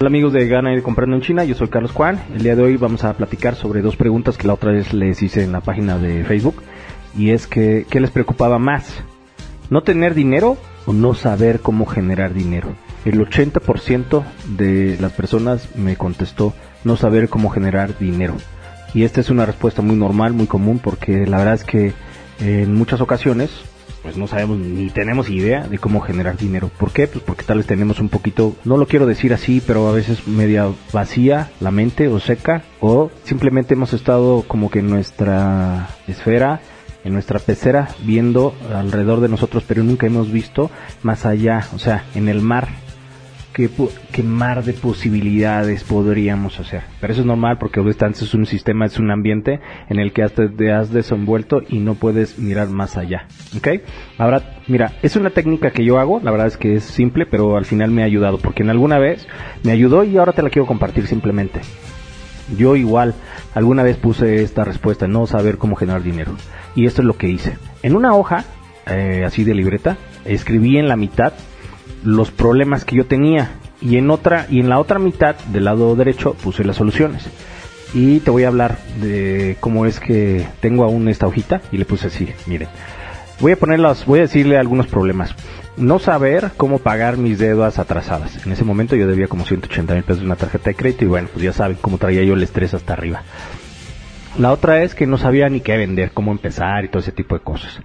Hola amigos de Gana y Comprando en China, yo soy Carlos Juan. El día de hoy vamos a platicar sobre dos preguntas que la otra vez les hice en la página de Facebook. Y es que, ¿qué les preocupaba más? ¿No tener dinero o no saber cómo generar dinero? El 80% de las personas me contestó no saber cómo generar dinero. Y esta es una respuesta muy normal, muy común, porque la verdad es que en muchas ocasiones pues no sabemos ni tenemos idea de cómo generar dinero. ¿Por qué? Pues porque tal vez tenemos un poquito, no lo quiero decir así, pero a veces media vacía la mente o seca, o simplemente hemos estado como que en nuestra esfera, en nuestra pecera, viendo alrededor de nosotros, pero nunca hemos visto más allá, o sea, en el mar qué, mar de posibilidades podríamos hacer. Pero eso es normal porque obviamente es un sistema, es un ambiente en el que te has desenvuelto y no puedes mirar más allá. ¿Ok? Ahora, mira, es una técnica que yo hago, la verdad es que es simple, pero al final me ha ayudado porque en alguna vez me ayudó y ahora te la quiero compartir simplemente. Yo igual, alguna vez puse esta respuesta, no saber cómo generar dinero. Y esto es lo que hice. En una hoja, eh, así de libreta, escribí en la mitad los problemas que yo tenía y en otra y en la otra mitad del lado derecho puse las soluciones. Y te voy a hablar de cómo es que tengo aún esta hojita y le puse así, miren. Voy a ponerlas, voy a decirle algunos problemas. No saber cómo pagar mis deudas atrasadas. En ese momento yo debía como 180 mil pesos de una tarjeta de crédito y bueno, pues ya saben cómo traía yo el estrés hasta arriba. La otra es que no sabía ni qué vender, cómo empezar y todo ese tipo de cosas.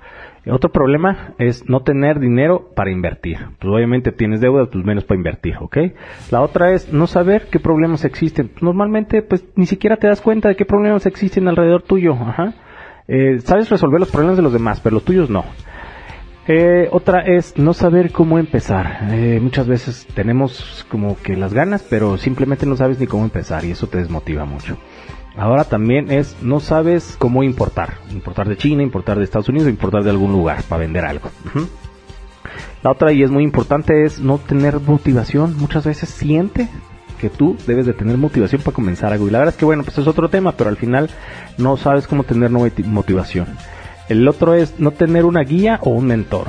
Otro problema es no tener dinero para invertir. Pues obviamente tienes deuda, pues menos para invertir, ¿ok? La otra es no saber qué problemas existen. Normalmente, pues ni siquiera te das cuenta de qué problemas existen alrededor tuyo, ajá. Eh, sabes resolver los problemas de los demás, pero los tuyos no. Eh, otra es no saber cómo empezar. Eh, muchas veces tenemos como que las ganas, pero simplemente no sabes ni cómo empezar y eso te desmotiva mucho. Ahora también es, no sabes cómo importar. Importar de China, importar de Estados Unidos, importar de algún lugar para vender algo. La otra y es muy importante es no tener motivación. Muchas veces siente que tú debes de tener motivación para comenzar algo. Y la verdad es que bueno, pues es otro tema, pero al final no sabes cómo tener motivación. El otro es no tener una guía o un mentor.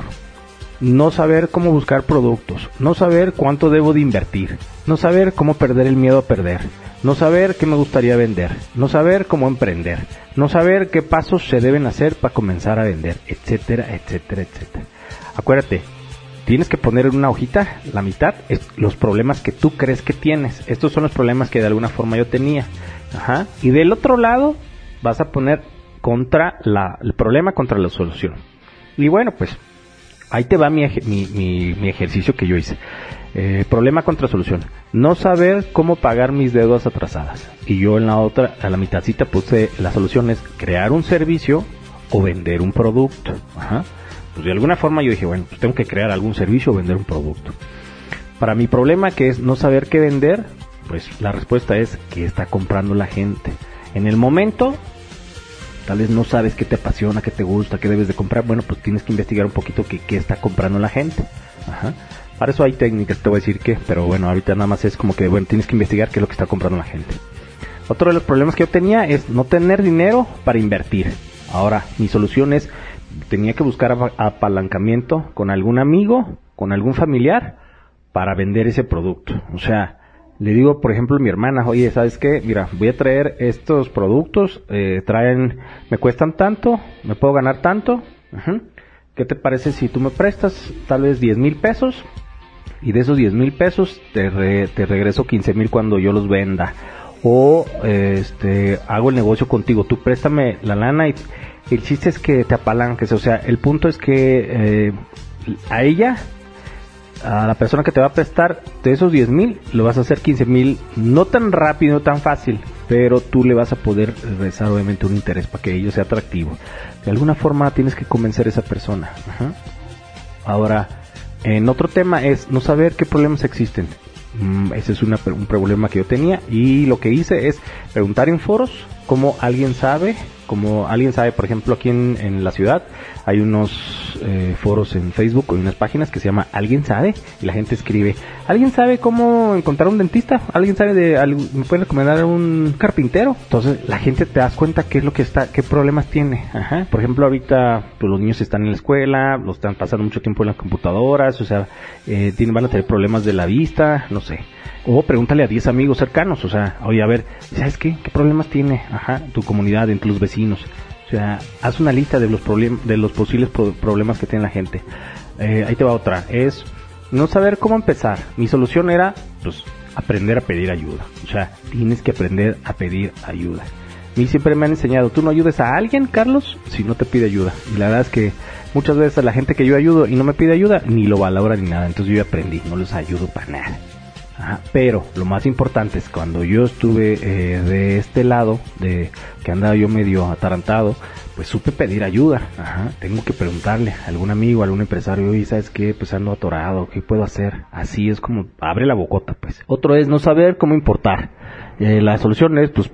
No saber cómo buscar productos. No saber cuánto debo de invertir. No saber cómo perder el miedo a perder no saber qué me gustaría vender, no saber cómo emprender, no saber qué pasos se deben hacer para comenzar a vender, etcétera, etcétera, etcétera. Acuérdate, tienes que poner en una hojita la mitad los problemas que tú crees que tienes. Estos son los problemas que de alguna forma yo tenía. Ajá. Y del otro lado vas a poner contra la, el problema contra la solución. Y bueno, pues ahí te va mi, ejercicio que yo hice. Eh, problema contra solución. No saber cómo pagar mis deudas atrasadas. Y yo en la otra, a la mitadcita puse la solución es crear un servicio o vender un producto. Pues de alguna forma yo dije, bueno, pues tengo que crear algún servicio o vender un producto. Para mi problema que es no saber qué vender, pues la respuesta es que está comprando la gente. En el momento, tal vez no sabes qué te apasiona, qué te gusta, qué debes de comprar. Bueno, pues tienes que investigar un poquito qué, qué está comprando la gente. Ajá. Para eso hay técnicas, te voy a decir que, pero bueno, ahorita nada más es como que, bueno, tienes que investigar qué es lo que está comprando la gente. Otro de los problemas que yo tenía es no tener dinero para invertir. Ahora, mi solución es, tenía que buscar apalancamiento con algún amigo, con algún familiar, para vender ese producto. O sea, le digo, por ejemplo, a mi hermana, oye, ¿sabes qué? Mira, voy a traer estos productos, eh, traen, me cuestan tanto, me puedo ganar tanto. ¿Qué te parece si tú me prestas tal vez 10 mil pesos? y de esos 10 mil pesos te, te regreso 15 mil cuando yo los venda. O este hago el negocio contigo, tú préstame la lana y el chiste es que te apalanques. O sea, el punto es que eh, a ella, a la persona que te va a prestar, de esos 10 mil, lo vas a hacer 15 mil, no tan rápido, no tan fácil, pero tú le vas a poder regresar obviamente un interés para que ello sea atractivo. De alguna forma tienes que convencer a esa persona. Ahora, en otro tema es no saber qué problemas existen. Mm, ese es un problema que yo tenía y lo que hice es preguntar en foros cómo alguien sabe, como alguien sabe, por ejemplo, aquí en, la ciudad hay unos eh, foros en Facebook o unas páginas que se llama Alguien sabe y la gente escribe, ¿alguien sabe cómo encontrar un dentista? ¿Alguien sabe de, me puede recomendar un carpintero? Entonces la gente te das cuenta qué es lo que está, qué problemas tiene. Ajá. Por ejemplo, ahorita pues, los niños están en la escuela, los están pasando mucho tiempo en las computadoras, o sea, eh, tienen, van a tener problemas de la vista, no sé. O pregúntale a 10 amigos cercanos, o sea, oye, a ver, ¿sabes qué? ¿Qué problemas tiene ajá, tu comunidad, entre los vecinos? O sea, haz una lista de los, de los posibles problemas que tiene la gente. Eh, ahí te va otra, es no saber cómo empezar. Mi solución era, pues, aprender a pedir ayuda. O sea, tienes que aprender a pedir ayuda. A mí siempre me han enseñado, tú no ayudes a alguien, Carlos, si no te pide ayuda. Y la verdad es que muchas veces la gente que yo ayudo y no me pide ayuda, ni lo valora ni nada. Entonces yo aprendí, no les ayudo para nada pero lo más importante es cuando yo estuve eh, de este lado, de que andaba yo medio atarantado, pues supe pedir ayuda. tengo que preguntarle a algún amigo, a algún empresario, y sabes qué, pues ando atorado, ¿qué puedo hacer? Así es como abre la bocota, pues. Otro es no saber cómo importar. Eh, la solución es, pues,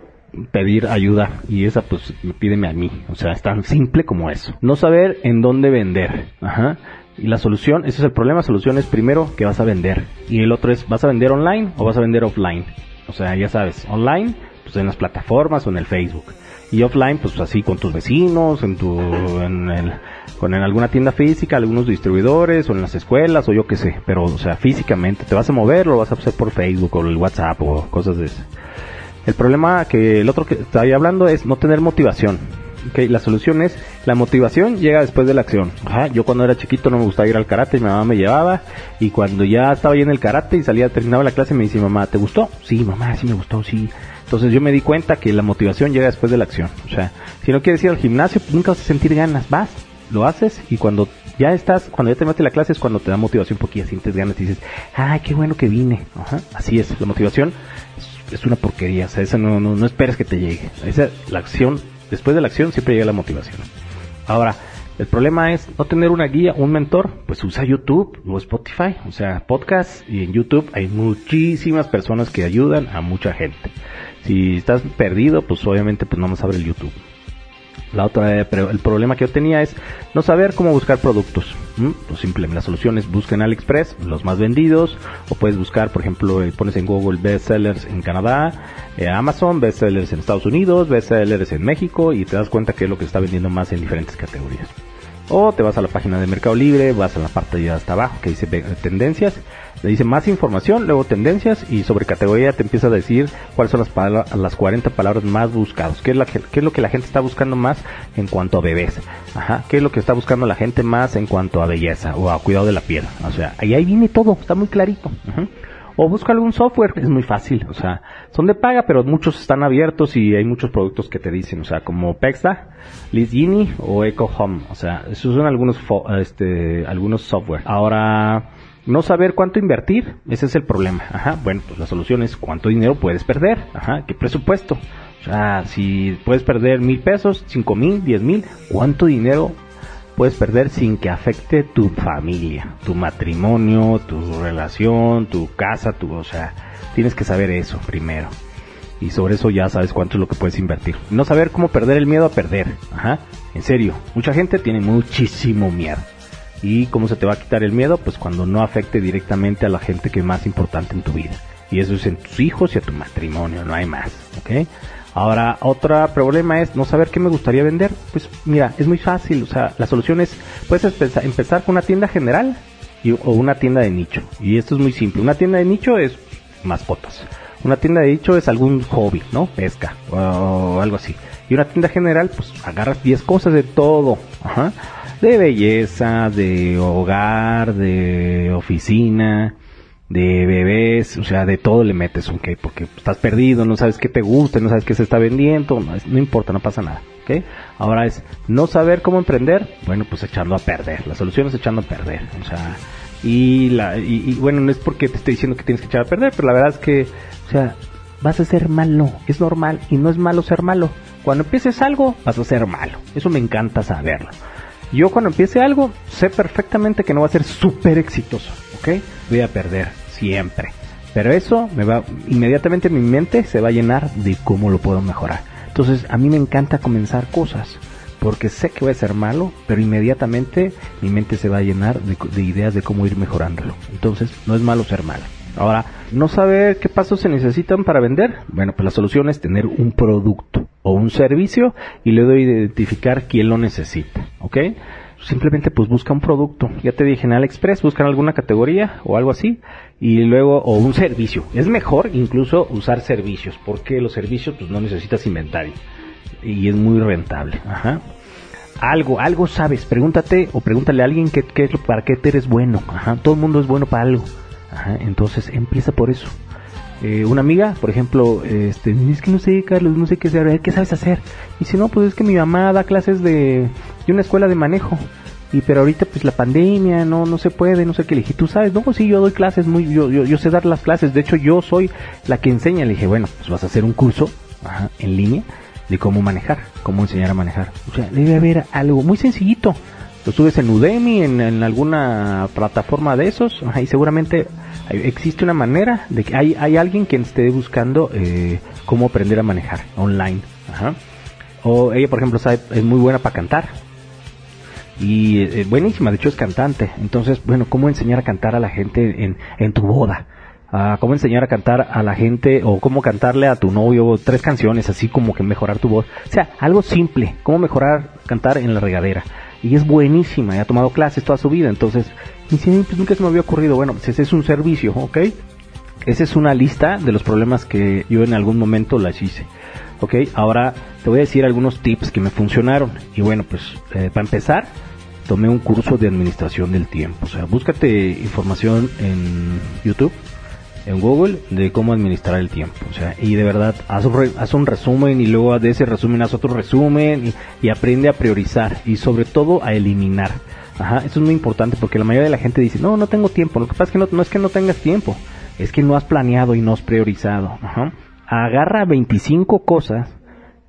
pedir ayuda y esa pues pídeme a mí, o sea, es tan simple como eso. No saber en dónde vender, ajá. Y la solución, ese es el problema, la solución es primero que vas a vender. Y el otro es, ¿vas a vender online o vas a vender offline? O sea, ya sabes, online, pues en las plataformas o en el Facebook. Y offline, pues así con tus vecinos, en tu, en el, con en alguna tienda física, algunos distribuidores o en las escuelas o yo qué sé. Pero, o sea, físicamente, te vas a mover lo vas a hacer por Facebook o el WhatsApp o cosas de eso. El problema que el otro que ahí hablando es no tener motivación. Okay, la solución es la motivación llega después de la acción. Ajá, yo cuando era chiquito no me gustaba ir al karate, mi mamá me llevaba y cuando ya estaba ahí en el karate y salía terminaba la clase me dice mamá, ¿te gustó? Sí, mamá, sí me gustó, sí. Entonces yo me di cuenta que la motivación llega después de la acción. O sea, si no quieres ir al gimnasio, pues nunca vas a sentir ganas, vas, lo haces y cuando ya estás, cuando ya terminaste la clase es cuando te da motivación porque ya sientes ganas y dices, ay, qué bueno que vine. Ajá, así es, la motivación es, una porquería, o sea, esa no, no, no esperes que te llegue. Esa, la acción Después de la acción siempre llega la motivación. Ahora, el problema es no tener una guía, un mentor, pues usa YouTube o Spotify, o sea, podcast y en YouTube hay muchísimas personas que ayudan a mucha gente. Si estás perdido, pues obviamente pues no más abre el YouTube. La otra, pero el problema que yo tenía es no saber cómo buscar productos. Pues simplemente la solución es busca en AliExpress los más vendidos o puedes buscar, por ejemplo, eh, pones en Google bestsellers en Canadá, eh, Amazon, bestsellers en Estados Unidos, bestsellers en México y te das cuenta que es lo que está vendiendo más en diferentes categorías. O te vas a la página de Mercado Libre, vas a la parte de hasta abajo que dice tendencias, le dice más información, luego tendencias y sobre categoría te empieza a decir cuáles son las, las 40 palabras más buscadas, qué es, la, qué es lo que la gente está buscando más en cuanto a bebés, ajá, qué es lo que está buscando la gente más en cuanto a belleza o a cuidado de la piel, o sea, ahí, ahí viene todo, está muy clarito. O busca algún software, es muy fácil, o sea, son de paga, pero muchos están abiertos y hay muchos productos que te dicen, o sea, como Pexta, Genie o Eco Home, o sea, esos son algunos, este, algunos software. Ahora, no saber cuánto invertir, ese es el problema. Ajá, bueno, pues la solución es cuánto dinero puedes perder. Ajá, qué presupuesto. O sea, si puedes perder mil pesos, cinco mil, diez mil, ¿cuánto dinero puedes perder sin que afecte tu familia, tu matrimonio, tu relación, tu casa, tu, o sea, tienes que saber eso primero. Y sobre eso ya sabes cuánto es lo que puedes invertir. No saber cómo perder el miedo a perder. Ajá. En serio, mucha gente tiene muchísimo miedo. ¿Y cómo se te va a quitar el miedo? Pues cuando no afecte directamente a la gente que es más importante en tu vida. Y eso es en tus hijos y a tu matrimonio, no hay más. ¿Ok? Ahora, otro problema es no saber qué me gustaría vender. Pues mira, es muy fácil. O sea, la solución es, puedes empezar con una tienda general y, o una tienda de nicho. Y esto es muy simple. Una tienda de nicho es mascotas. Una tienda de nicho es algún hobby, ¿no? Pesca o algo así. Y una tienda general, pues agarras 10 cosas de todo. Ajá. De belleza, de hogar, de oficina, de bebés, o sea, de todo le metes, ok, porque estás perdido, no sabes qué te gusta, no sabes qué se está vendiendo, no, importa, no pasa nada, ok. Ahora es no saber cómo emprender, bueno, pues echando a perder, la solución es echando a perder, o sea, y, la, y, bueno, no es porque te estoy diciendo que tienes que echar a perder, pero la verdad es que, o sea, vas a ser malo, es normal y no es malo ser malo. Cuando empieces algo, vas a ser malo, eso me encanta saberlo. Yo cuando empiece algo, sé perfectamente que no va a ser súper exitoso, ¿ok? Voy a perder, siempre. Pero eso me va, inmediatamente mi mente se va a llenar de cómo lo puedo mejorar. Entonces, a mí me encanta comenzar cosas porque sé que va a ser malo, pero inmediatamente mi mente se va a llenar de, ideas de cómo ir mejorándolo. Entonces, no es malo ser malo. Ahora, ¿no saber qué pasos se necesitan para vender? Bueno, pues la solución es tener un producto o un servicio y luego identificar quién lo necesita, ¿ok? Simplemente pues busca un producto, ya te dije en AliExpress, buscan alguna categoría o algo así y luego o un servicio. Es mejor incluso usar servicios porque los servicios pues no necesitas inventario y es muy rentable. Ajá. Algo, algo sabes, pregúntate o pregúntale a alguien qué, qué es lo, para qué te eres bueno. Ajá. Todo el mundo es bueno para algo. Ajá. Entonces empieza por eso. Eh, una amiga, por ejemplo, este, es que no sé, Carlos, no sé qué hacer, ¿qué sabes hacer? Y si no, pues es que mi mamá da clases de, de una escuela de manejo. Y pero ahorita pues la pandemia, no, no se puede, no sé qué. Le dije, tú sabes, no, sí, yo doy clases, muy, yo, yo, yo sé dar las clases. De hecho, yo soy la que enseña. Le dije, bueno, pues vas a hacer un curso ajá, en línea de cómo manejar, cómo enseñar a manejar. O sea, debe haber algo muy sencillito. Lo subes en Udemy, en, alguna plataforma de esos, y seguramente existe una manera de que hay, hay alguien que esté buscando eh, cómo aprender a manejar online. O ella, por ejemplo, sabe, es muy buena para cantar. Y eh, buenísima, de hecho es cantante. Entonces, bueno, ¿cómo enseñar a cantar a la gente en, en tu boda? a cómo enseñar a cantar a la gente o cómo cantarle a tu novio tres canciones, así como que mejorar tu voz. O sea, algo simple, cómo mejorar cantar en la regadera. Y es buenísima, y ha tomado clases toda su vida, entonces, y pues nunca se me había ocurrido, bueno, pues ese es un servicio, ¿ok? Esa es una lista de los problemas que yo en algún momento las hice. Ok, ahora te voy a decir algunos tips que me funcionaron. Y bueno, pues eh, para empezar, tomé un curso de administración del tiempo. O sea, búscate información en YouTube en Google de cómo administrar el tiempo. O sea, y de verdad, haz un, resumen y luego de ese resumen haz otro resumen y, aprende a priorizar y sobre todo a eliminar. Ajá, eso es muy importante porque la mayoría de la gente dice, no, no tengo tiempo. Lo que pasa es que no, no es que no tengas tiempo, es que no has planeado y no has priorizado. Ajá. Agarra 25 cosas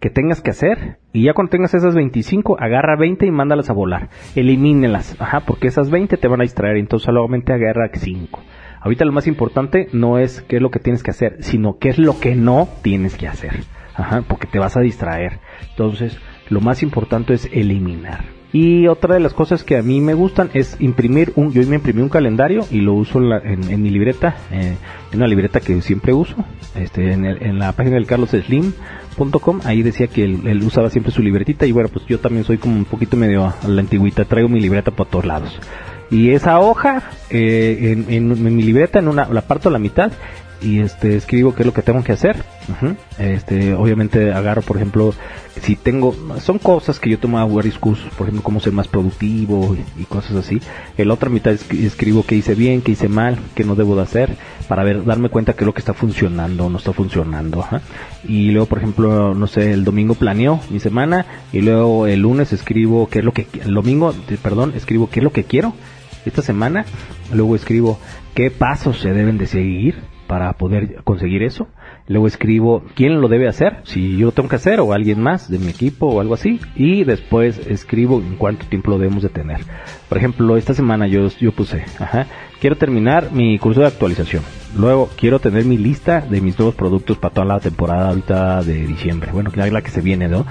que tengas que hacer y ya cuando tengas esas 25 agarra 20 y mándalas a volar elimínelas ajá porque esas 20 te van a distraer entonces solamente agarra 5 Ahorita lo más importante no es qué es lo que tienes que hacer, sino qué es lo que no tienes que hacer. Ajá, porque te vas a distraer. Entonces, lo más importante es eliminar. Y otra de las cosas que a mí me gustan es imprimir un, yo me imprimí un calendario y lo uso en, mi libreta, eh, en una libreta que siempre uso, este, en, la página del carlosslim.com, ahí decía que él, usaba siempre su libretita y bueno, pues yo también soy como un poquito medio a la antigüita, traigo mi libreta por todos lados. Y esa hoja, eh, en, mi libreta, en una, la parto a la mitad y este escribo qué es lo que tengo que hacer. Este, obviamente agarro, por ejemplo, si tengo, son cosas que yo tomo varios cursos, por ejemplo, cómo ser más productivo y, cosas así. En la otra mitad escribo qué hice bien, qué hice mal, qué no debo de hacer, para ver, darme cuenta qué es lo que está funcionando o no está funcionando. Y luego, por ejemplo, no sé, el domingo planeo mi semana y luego el lunes escribo qué es lo que, el domingo, perdón, escribo qué es lo que quiero esta semana. Luego escribo qué pasos se deben de seguir para poder conseguir eso. Luego escribo quién lo debe hacer, si yo lo tengo que hacer o alguien más de mi equipo o algo así. Y después escribo en cuánto tiempo lo debemos de tener. Por ejemplo, esta semana yo, yo puse, ajá, quiero terminar mi curso de actualización. Luego quiero tener mi lista de mis nuevos productos para toda la temporada ahorita de diciembre. Bueno, que la que se viene, ¿no?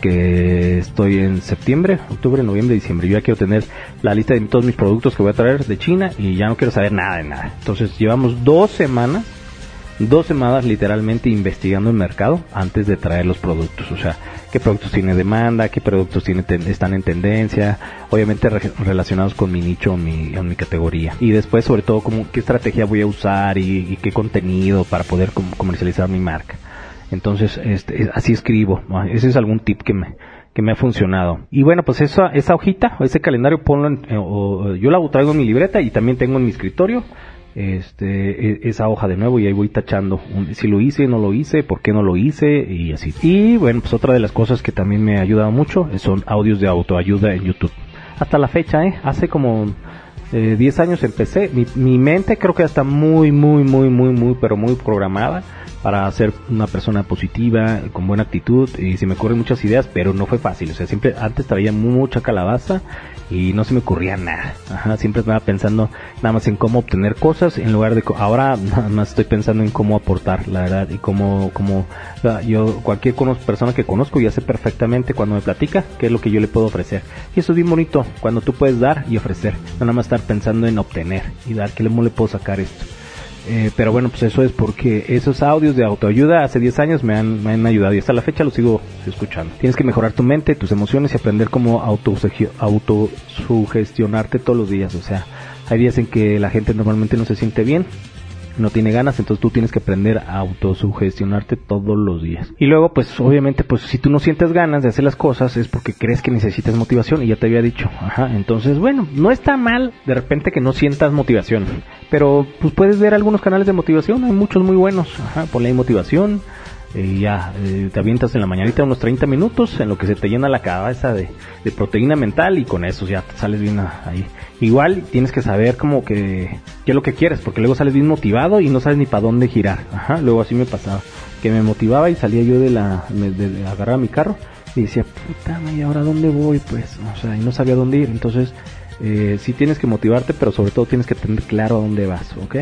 Que estoy en septiembre, octubre, noviembre, diciembre. Yo ya quiero tener la lista de todos mis productos que voy a traer de China y ya no quiero saber nada de nada. Entonces llevamos dos semanas dos semanas literalmente investigando el mercado antes de traer los productos. O sea, qué productos tiene demanda, qué productos tiene están en tendencia, obviamente relacionados con mi nicho o mi, mi categoría. Y después, sobre todo, como, qué estrategia voy a usar y, qué contenido para poder comercializar mi marca. Entonces, este, así escribo. Ese es algún tip que me, que me ha funcionado. Y bueno, pues esa, esa hojita, ese calendario, ponlo en, eh, yo la traigo en mi libreta y también tengo en mi escritorio este, e, esa hoja de nuevo y ahí voy tachando si lo hice, no lo hice, por qué no lo hice y así. Y bueno, pues otra de las cosas que también me ha ayudado mucho son audios de autoayuda en YouTube. Hasta la fecha, ¿eh? Hace como eh, 10 años empecé, mi, mente creo que ya está muy, muy, muy, muy, muy, pero muy programada para ser una persona positiva, con buena actitud y se me ocurren muchas ideas, pero no fue fácil, o sea, siempre antes traía mucha calabaza y no se me ocurría nada, siempre estaba pensando nada más en cómo obtener cosas en lugar de, ahora nada más estoy pensando en cómo aportar, la verdad, y cómo, cómo, yo, cualquier persona que conozco ya sé perfectamente cuando me platica qué es lo que yo le puedo ofrecer, y eso es bien bonito, cuando tú puedes dar y ofrecer, no nada más pensando en obtener y dar, ¿qué le puedo sacar esto? Eh, pero bueno, pues eso es porque esos audios de autoayuda hace 10 años me han, me han ayudado y hasta la fecha los sigo escuchando. Tienes que mejorar tu mente, tus emociones y aprender cómo autosugestionarte todos los días. O sea, hay días en que la gente normalmente no se siente bien no tiene ganas, entonces tú tienes que aprender a autosugestionarte todos los días. Y luego, pues obviamente, pues si tú no sientes ganas de hacer las cosas es porque crees que necesitas motivación y ya te había dicho, ajá, entonces bueno, no está mal de repente que no sientas motivación, pero pues puedes ver algunos canales de motivación, hay muchos muy buenos, ajá, ponle ahí motivación, y ya eh, te avientas en la mañanita unos 30 minutos en lo que se te llena la cabeza de, de proteína mental y con eso ya te sales bien ahí. Igual tienes que saber como que qué es lo que quieres, porque luego sales bien motivado y no sabes ni para dónde girar. Ajá, luego así me pasaba, que me motivaba y salía yo de la de, agarrar mi carro y decía, puta, ¿y ahora dónde voy? Pues, o sea, y no sabía dónde ir. Entonces, eh, sí tienes que motivarte, pero sobre todo tienes que tener claro a dónde vas, ¿ok?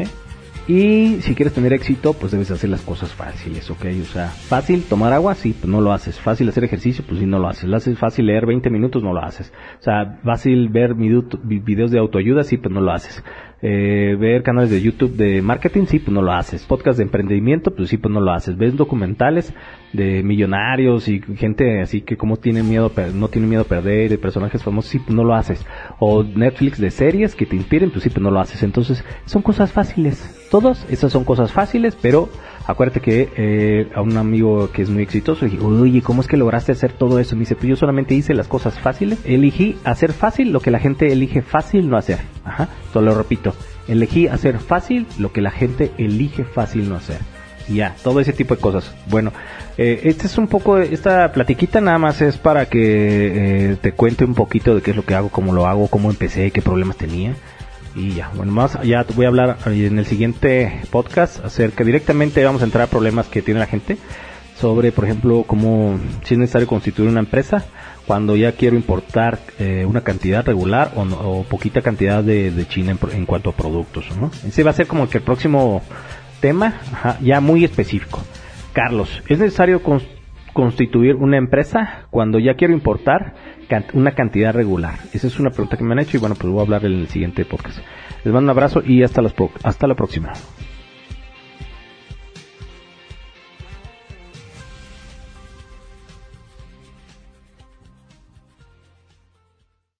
Y si quieres tener éxito, pues debes hacer las cosas fáciles, ¿ok? O sea, fácil tomar agua, sí, pues no lo haces. Fácil hacer ejercicio, pues sí, no lo haces. Lo haces fácil leer 20 minutos, no lo haces. O sea, fácil ver videos de autoayuda, sí, pues no lo haces eh, ver canales de YouTube de marketing, sí, pues no lo haces. Podcast de emprendimiento, pues sí, pues no lo haces. Ves documentales de millonarios y gente así que como tiene miedo, no tiene miedo a perder, de personajes famosos, sí, pues no lo haces. O Netflix de series que te inspiren, pues sí, pues no lo haces. Entonces, son cosas fáciles. Todas esas son cosas fáciles, pero acuérdate que eh, a un amigo que es muy exitoso le dije, oye, ¿cómo es que lograste hacer todo eso? Me dice, pues yo solamente hice las cosas fáciles, elegí hacer fácil lo que la gente elige fácil no hacer. Ajá, solo lo repito, elegí hacer fácil lo que la gente elige fácil no hacer. Ya, todo ese tipo de cosas. Bueno, eh, este es un poco, esta platiquita nada más es para que eh, te cuente un poquito de qué es lo que hago, cómo lo hago, cómo empecé, qué problemas tenía y ya, bueno, más ya voy a hablar en el siguiente podcast acerca directamente vamos a entrar a problemas que tiene la gente sobre, por ejemplo, cómo si es necesario constituir una empresa cuando ya quiero importar eh, una cantidad regular o, poquita cantidad de, China en, cuanto a productos, ¿no? Ese va a ser como que el próximo tema, ya muy específico. Carlos, ¿es necesario constituir una empresa cuando ya quiero importar una cantidad regular? Esa es una pregunta que me han hecho y bueno, pues voy a hablar en el siguiente podcast. Les mando un abrazo y hasta, hasta la próxima.